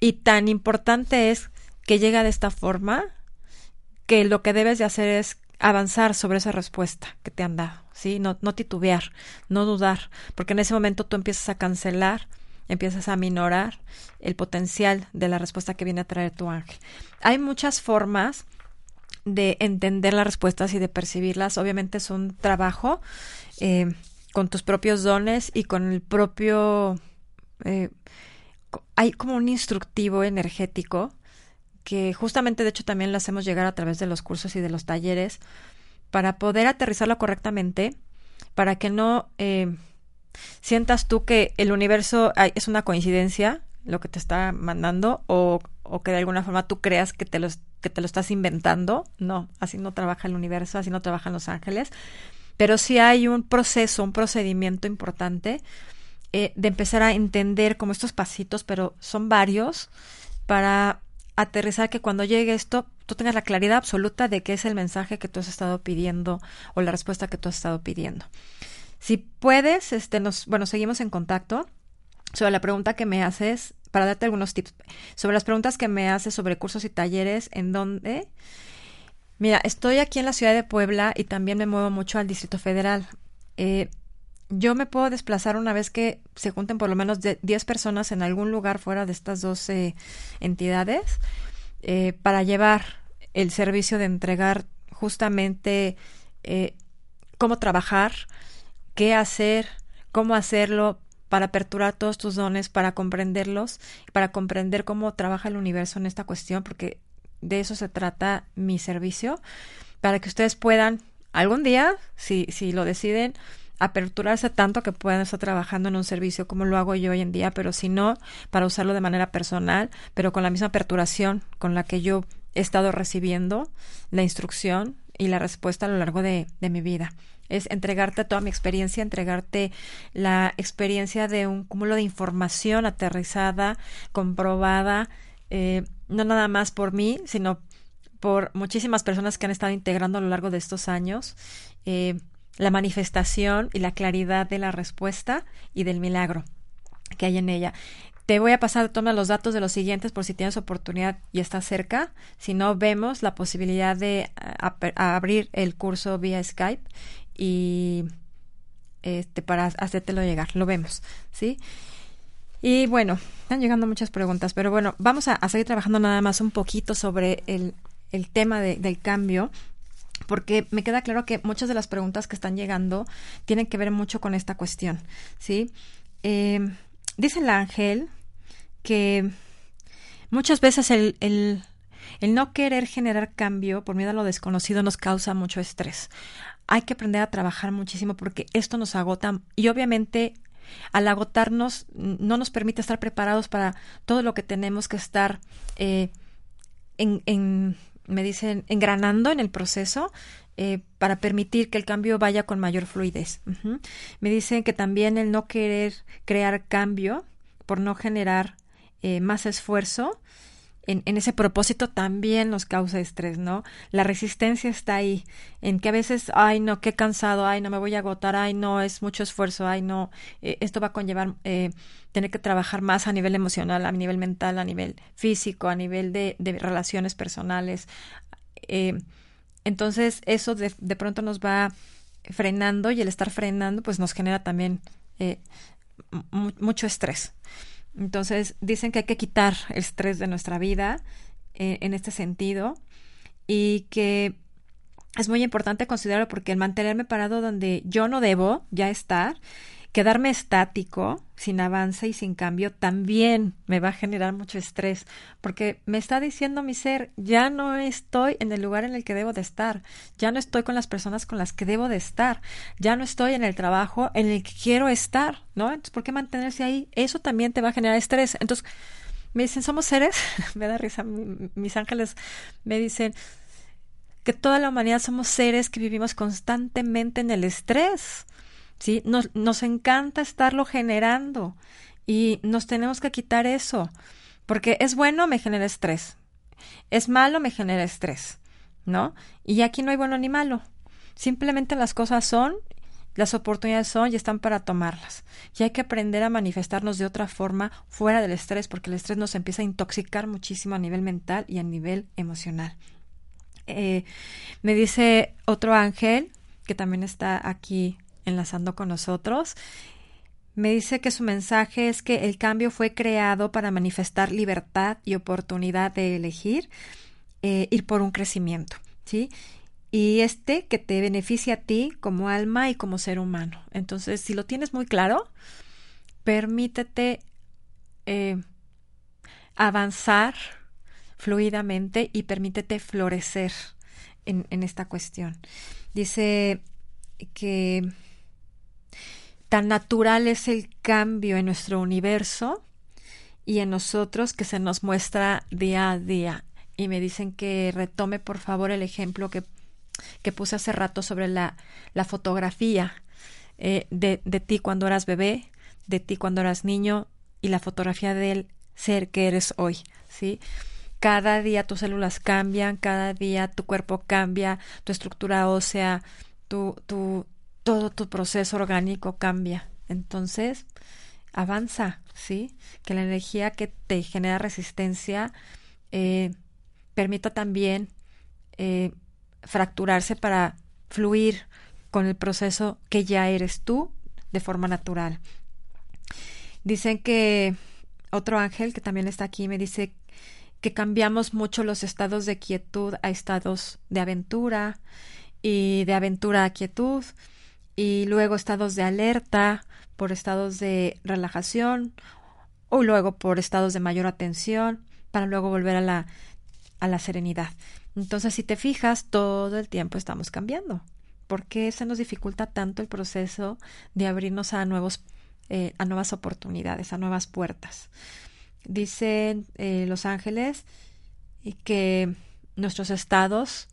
Y tan importante es que llega de esta forma que lo que debes de hacer es avanzar sobre esa respuesta que te han dado, ¿sí? No, no titubear, no dudar, porque en ese momento tú empiezas a cancelar empiezas a minorar el potencial de la respuesta que viene a traer tu ángel. Hay muchas formas de entender las respuestas y de percibirlas. Obviamente es un trabajo eh, con tus propios dones y con el propio... Eh, hay como un instructivo energético que justamente de hecho también lo hacemos llegar a través de los cursos y de los talleres para poder aterrizarlo correctamente, para que no eh, sientas tú que el universo es una coincidencia, lo que te está mandando, o, o que de alguna forma tú creas que te, lo, que te lo estás inventando. No, así no trabaja el universo, así no trabajan los ángeles. Pero sí hay un proceso, un procedimiento importante eh, de empezar a entender como estos pasitos, pero son varios, para aterrizar que cuando llegue esto, tú tengas la claridad absoluta de qué es el mensaje que tú has estado pidiendo o la respuesta que tú has estado pidiendo. Si puedes, este, nos, bueno, seguimos en contacto sobre la pregunta que me haces, para darte algunos tips, sobre las preguntas que me haces sobre cursos y talleres, en dónde. Mira, estoy aquí en la ciudad de Puebla y también me muevo mucho al Distrito Federal. Eh, yo me puedo desplazar una vez que se junten por lo menos 10 personas en algún lugar fuera de estas dos entidades eh, para llevar el servicio de entregar justamente eh, cómo trabajar, qué hacer, cómo hacerlo para aperturar todos tus dones, para comprenderlos, para comprender cómo trabaja el universo en esta cuestión, porque de eso se trata mi servicio, para que ustedes puedan algún día, si, si lo deciden, aperturarse tanto que puedan estar trabajando en un servicio como lo hago yo hoy en día, pero si no, para usarlo de manera personal, pero con la misma aperturación con la que yo he estado recibiendo la instrucción y la respuesta a lo largo de, de mi vida es entregarte toda mi experiencia, entregarte la experiencia de un cúmulo de información aterrizada, comprobada, eh, no nada más por mí, sino por muchísimas personas que han estado integrando a lo largo de estos años eh, la manifestación y la claridad de la respuesta y del milagro que hay en ella. Te voy a pasar todos los datos de los siguientes por si tienes oportunidad y estás cerca. Si no, vemos la posibilidad de abrir el curso vía Skype y este para hacértelo llegar. Lo vemos, ¿sí? Y bueno, están llegando muchas preguntas, pero bueno, vamos a, seguir trabajando nada más un poquito sobre el, el tema del cambio, porque me queda claro que muchas de las preguntas que están llegando tienen que ver mucho con esta cuestión, ¿sí? Eh, dice el ángel que muchas veces el, el, el no querer generar cambio por miedo a lo desconocido nos causa mucho estrés hay que aprender a trabajar muchísimo porque esto nos agota y obviamente al agotarnos no nos permite estar preparados para todo lo que tenemos que estar eh, en, me dicen, engranando en el proceso eh, para permitir que el cambio vaya con mayor fluidez. Me dicen que también el no querer crear cambio por no generar eh, más esfuerzo en, en, ese propósito también nos causa estrés, ¿no? La resistencia está ahí, en que a veces, ay, no, qué cansado, ay, no me voy a agotar, ay, no, es mucho esfuerzo, ay, no, eh, esto va a conllevar eh, tener que trabajar más a nivel emocional, a nivel mental, a nivel físico, a nivel de, de relaciones personales. Eh, entonces, eso de, de, pronto nos va frenando y el estar frenando, pues nos genera también mucho estrés. Entonces, dicen que hay que quitar el estrés de nuestra vida eh, en este sentido y que es muy importante considerarlo porque el mantenerme parado donde yo no debo ya estar Quedarme estático, sin avance y sin cambio, también me va a generar mucho estrés, porque me está diciendo mi ser, ya no estoy en el lugar en el que debo de estar, ya no estoy con las personas con las que debo de estar, ya no estoy en el trabajo en el que quiero estar, ¿no? Entonces, ¿por qué mantenerse ahí? Eso también te va a generar estrés. Entonces, me dicen, somos seres, me da risa, mis ángeles me dicen, que toda la humanidad somos seres que vivimos constantemente en el estrés. ¿Sí? Nos, nos encanta estarlo generando y nos tenemos que quitar eso, porque es bueno, me genera estrés, es malo, me genera estrés, ¿no? Y aquí no hay bueno ni malo, simplemente las cosas son, las oportunidades son y están para tomarlas. Y hay que aprender a manifestarnos de otra forma fuera del estrés, porque el estrés nos empieza a intoxicar muchísimo a nivel mental y a nivel emocional. Eh, me dice otro ángel que también está aquí enlazando con nosotros. Me dice que su mensaje es que el cambio fue creado para manifestar libertad y oportunidad de elegir eh, ir por un crecimiento, ¿sí? Y este que te beneficia a ti como alma y como ser humano. Entonces, si lo tienes muy claro, permítete eh, avanzar fluidamente y permítete florecer en, en esta cuestión. Dice que Tan natural es el cambio en nuestro universo y en nosotros que se nos muestra día a día. Y me dicen que retome por favor el ejemplo que, que puse hace rato sobre la, la fotografía eh, de, de ti cuando eras bebé, de ti cuando eras niño y la fotografía del ser que eres hoy, ¿sí? Cada día tus células cambian, cada día tu cuerpo cambia, tu estructura ósea, tu, tu, todo tu proceso orgánico cambia. Entonces, avanza, ¿sí? Que la energía que te genera resistencia eh, permita también eh, fracturarse para fluir con el proceso que ya eres tú de forma natural. Dicen que otro ángel que también está aquí me dice que cambiamos mucho los estados de quietud a estados de aventura y de aventura a quietud y luego estados de alerta por estados de relajación o luego por estados de mayor atención para luego volver a la, a la serenidad. Entonces, si te fijas, todo el tiempo estamos cambiando. ¿Por qué se nos dificulta tanto el proceso de abrirnos a nuevos eh, a nuevas oportunidades, a nuevas puertas? Dicen eh, los ángeles que nuestros estados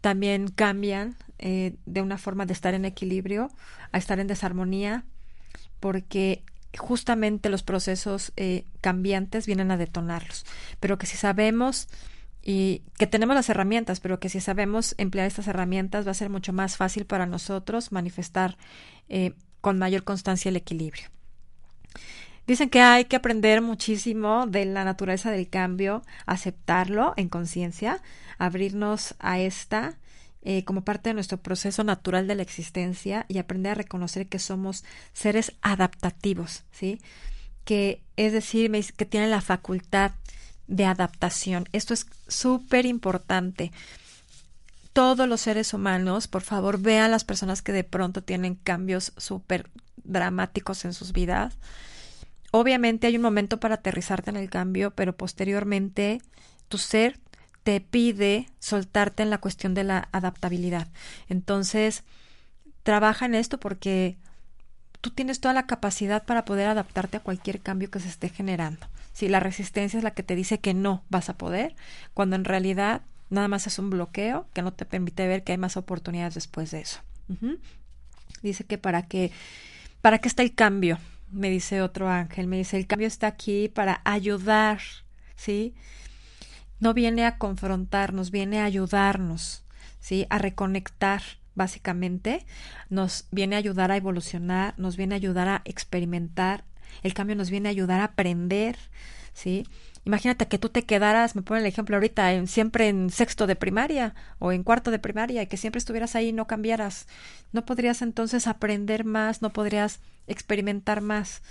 también cambian eh, de una forma de estar en equilibrio a estar en desarmonía, porque justamente los procesos eh, cambiantes vienen a detonarlos. Pero que si sabemos y que tenemos las herramientas, pero que si sabemos emplear estas herramientas va a ser mucho más fácil para nosotros manifestar eh, con mayor constancia el equilibrio. Dicen que hay que aprender muchísimo de la naturaleza del cambio, aceptarlo en conciencia, abrirnos a esta eh, como parte de nuestro proceso natural de la existencia y aprender a reconocer que somos seres adaptativos, ¿sí? Que es decir, que tienen la facultad de adaptación. Esto es súper importante. Todos los seres humanos, por favor, vean las personas que de pronto tienen cambios súper dramáticos en sus vidas. Obviamente hay un momento para aterrizarte en el cambio, pero posteriormente tu ser te pide soltarte en la cuestión de la adaptabilidad. Entonces, trabaja en esto porque tú tienes toda la capacidad para poder adaptarte a cualquier cambio que se esté generando. Si la resistencia es la que te dice que no vas a poder, cuando en realidad nada más es un bloqueo que no te permite ver que hay más oportunidades después de eso. Dice que para que para qué está el cambio, me dice otro ángel, me dice el cambio está aquí para ayudar, ¿sí? No viene a confrontarnos, viene a ayudarnos, ¿sí? A reconectar, básicamente. Nos viene a ayudar a evolucionar, nos viene a ayudar a experimentar. El cambio nos viene a ayudar a aprender, ¿sí? Imagínate que tú te quedaras, me pone el ejemplo ahorita, en, siempre en sexto de primaria o en cuarto de primaria y que siempre estuvieras ahí y no cambiaras. No podrías entonces aprender más, no podrías experimentar más.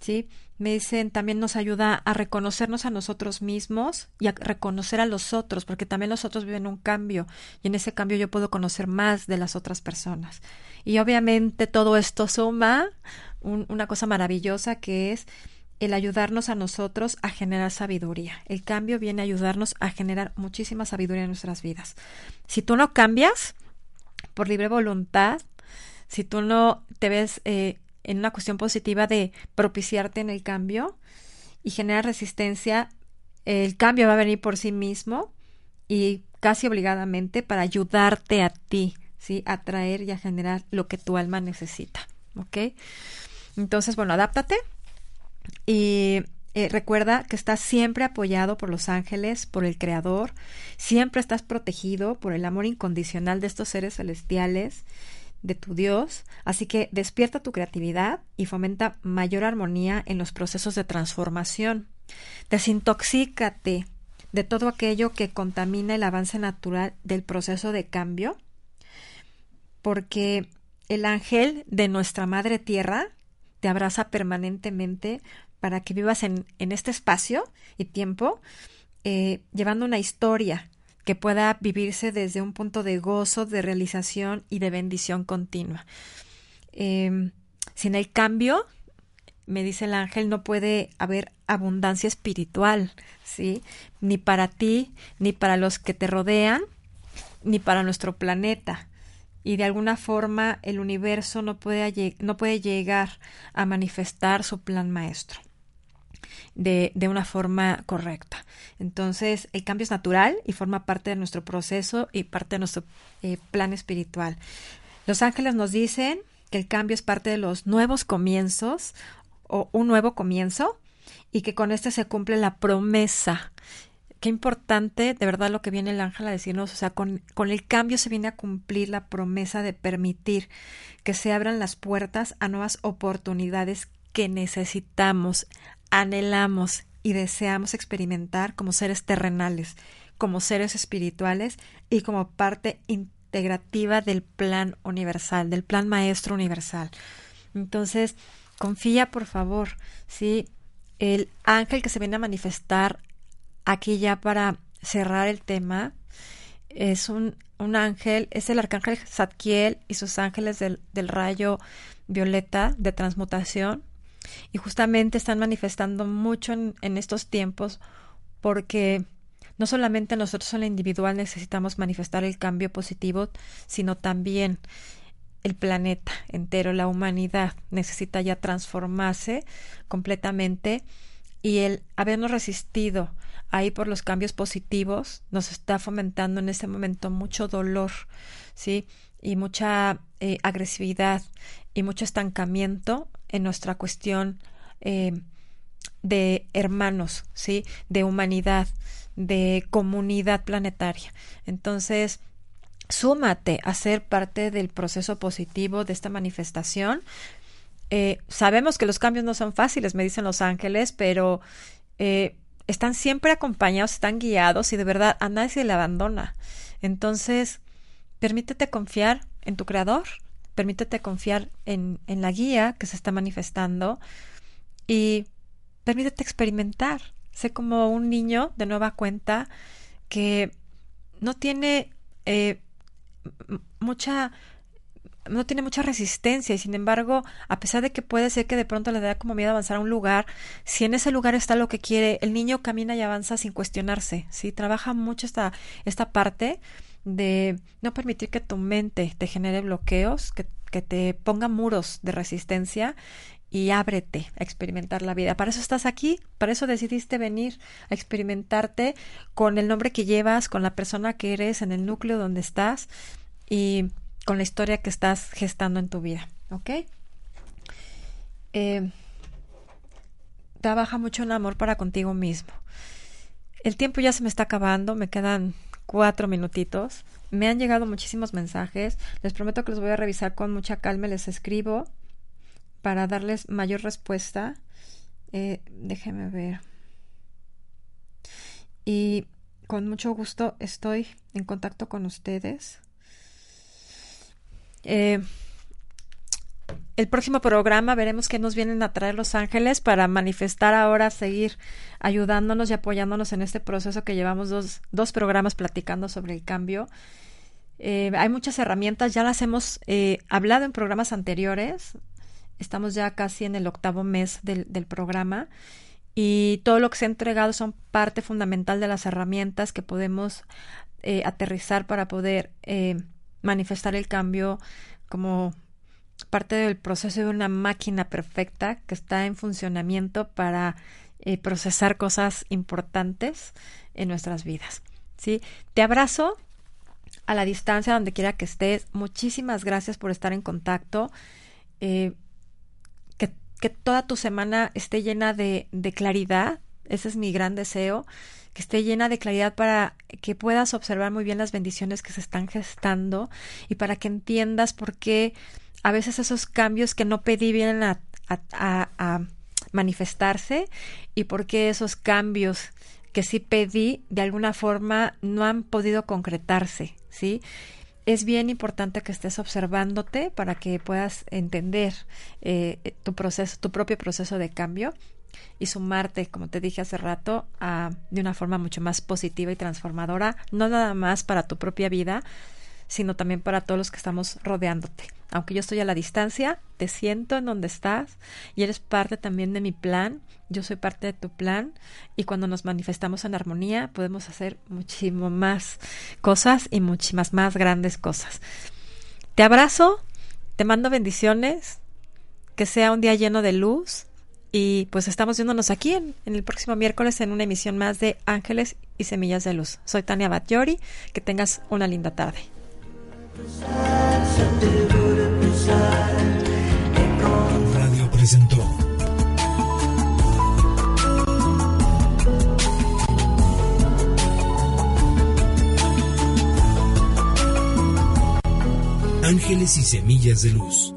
¿Sí? Me dicen, también nos ayuda a reconocernos a nosotros mismos y a reconocer a los otros, porque también los otros viven un cambio y en ese cambio yo puedo conocer más de las otras personas. Y obviamente todo esto suma una cosa maravillosa que es el ayudarnos a nosotros a generar sabiduría. El cambio viene a ayudarnos a generar muchísima sabiduría en nuestras vidas. Si tú no cambias por libre voluntad, si tú no te ves eh, en una cuestión positiva de propiciarte en el cambio y generar resistencia, el cambio va a venir por sí mismo y casi obligadamente para ayudarte a ti, ¿sí? A traer y a generar lo que tu alma necesita, ¿ok? Entonces, bueno, adáptate, y eh, recuerda que estás siempre apoyado por los ángeles, por el Creador, siempre estás protegido por el amor incondicional de estos seres celestiales, de tu Dios, así que despierta tu creatividad y fomenta mayor armonía en los procesos de transformación. Desintoxícate de todo aquello que contamina el avance natural del proceso de cambio, porque el ángel de nuestra Madre Tierra te abraza permanentemente para que vivas en, este espacio y tiempo, eh, llevando una historia que pueda vivirse desde un punto de gozo, de realización y de bendición continua. Em, sin el cambio, me dice el ángel, no puede haber abundancia espiritual, ¿sí? Ni para ti, ni para los que te rodean, ni para nuestro planeta y de alguna forma el universo no puede, no puede llegar a manifestar su plan maestro de, de, una forma correcta. Entonces, el cambio es natural y forma parte de nuestro proceso y parte de nuestro eh, plan espiritual. Los ángeles nos dicen que el cambio es parte de los nuevos comienzos o un nuevo comienzo y que con este se cumple la promesa qué importante de verdad lo que viene el ángel a decirnos, o sea, con, con el cambio se viene a cumplir la promesa de permitir que se abran las puertas a nuevas oportunidades que necesitamos, anhelamos y deseamos experimentar como seres terrenales, como seres espirituales y como parte integrativa del plan universal, del plan maestro universal. Entonces, confía por favor, ¿sí? El ángel que se viene a manifestar aquí ya para cerrar el tema, es un, un ángel, es el arcángel Zadkiel y sus ángeles del, del rayo violeta de transmutación. Y justamente están manifestando mucho en, estos tiempos porque no solamente nosotros en lo individual necesitamos manifestar el cambio positivo, sino también el planeta entero, la humanidad necesita ya transformarse completamente y el habernos resistido ahí por los cambios positivos nos está fomentando en este momento mucho dolor, ¿sí? Y mucha eh, agresividad y mucho estancamiento en nuestra cuestión eh, de hermanos, ¿sí? De humanidad, de comunidad planetaria. Entonces, súmate a ser parte del proceso positivo de esta manifestación. Eh, sabemos que los cambios no son fáciles, me dicen los ángeles, pero están siempre acompañados, están guiados y de verdad a nadie se le abandona. Entonces, permítete confiar en tu creador, permítete confiar en, en la guía que se está manifestando y permítete experimentar. Sé como un niño de nueva cuenta que no tiene eh, mucha no tiene mucha resistencia y sin embargo, a pesar de que puede ser que de pronto le da como miedo avanzar a un lugar, si en ese lugar está lo que quiere, el niño camina y avanza sin cuestionarse, ¿sí? Trabaja mucho esta, esta parte de no permitir que tu mente te genere bloqueos, que, que te ponga muros de resistencia y ábrete a experimentar la vida. Para eso estás aquí, para eso decidiste venir a experimentarte con el nombre que llevas, con la persona que eres, en el núcleo donde estás y con la historia que estás gestando en tu vida, ¿ok? Eh, trabaja mucho en amor para contigo mismo. El tiempo ya se me está acabando, me quedan cuatro minutitos. Me han llegado muchísimos mensajes. Les prometo que los voy a revisar con mucha calma. Les escribo para darles mayor respuesta. Eh, déjenme ver. Y con mucho gusto estoy en contacto con ustedes. Eh, el próximo programa veremos qué nos vienen a traer los ángeles para manifestar ahora, seguir ayudándonos y apoyándonos en este proceso que llevamos dos, dos programas platicando sobre el cambio. Eh, hay muchas herramientas, ya las hemos eh, hablado en programas anteriores. Estamos ya casi en el octavo mes del, del programa y todo lo que se ha entregado son parte fundamental de las herramientas que podemos eh, aterrizar para poder manifestar el cambio como parte del proceso de una máquina perfecta que está en funcionamiento para eh, procesar cosas importantes en nuestras vidas. ¿sí? Te abrazo a la distancia, donde quiera que estés. Muchísimas gracias por estar en contacto. Eh, que, que, toda tu semana esté llena de, de claridad. Ese es mi gran deseo que esté llena de claridad para que puedas observar muy bien las bendiciones que se están gestando y para que entiendas por qué a veces esos cambios que no pedí vienen a, manifestarse y por qué esos cambios que sí pedí de alguna forma no han podido concretarse, ¿sí? Es bien importante que estés observándote para que puedas entender eh, tu proceso, tu propio proceso de cambio y sumarte, como te dije hace rato, a, de una forma mucho más positiva y transformadora, no nada más para tu propia vida, sino también para todos los que estamos rodeándote. Aunque yo estoy a la distancia, te siento en donde estás y eres parte también de mi plan. Yo soy parte de tu plan y cuando nos manifestamos en armonía podemos hacer muchísimo más cosas y muchísimas más grandes cosas. Te abrazo, te mando bendiciones, que sea un día lleno de luz y pues estamos viéndonos aquí en, el próximo miércoles en una emisión más de Ángeles y Semillas de Luz. Soy Tania Batllori, que tengas una linda tarde. Radio presentó Ángeles y Semillas de Luz.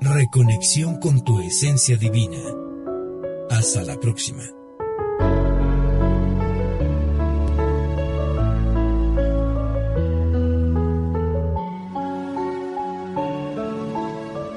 Reconexión con tu esencia divina. Hasta la próxima.